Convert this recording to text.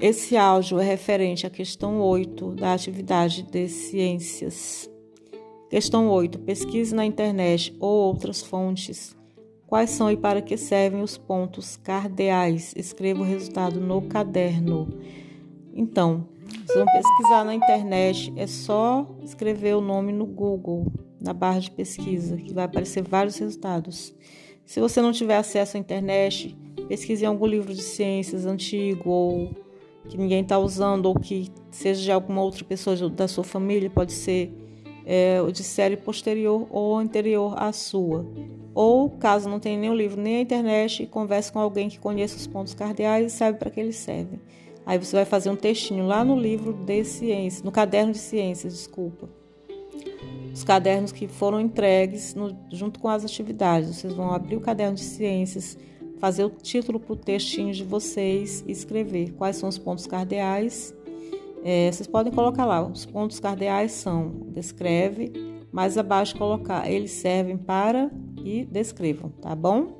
Esse áudio é referente à questão 8 da atividade de ciências. Questão 8. Pesquise na internet ou outras fontes. Quais são e para que servem os pontos cardeais? Escreva o resultado no caderno. Então, se vão pesquisar na internet, é só escrever o nome no Google, na barra de pesquisa, que vai aparecer vários resultados. Se você não tiver acesso à internet, pesquise em algum livro de ciências antigo ou que ninguém está usando ou que seja de alguma outra pessoa da sua família, pode ser é, de série posterior ou anterior à sua. Ou, caso não tenha nem o livro nem a internet, converse com alguém que conheça os pontos cardeais e sabe para que eles servem. Aí você vai fazer um textinho lá no livro de ciências, no caderno de ciências, desculpa. Os cadernos que foram entregues no, junto com as atividades. Vocês vão abrir o caderno de ciências fazer o título para o textinho de vocês e escrever quais são os pontos cardeais. É, vocês podem colocar lá, os pontos cardeais são, descreve, mais abaixo colocar, eles servem para e descrevam, tá bom?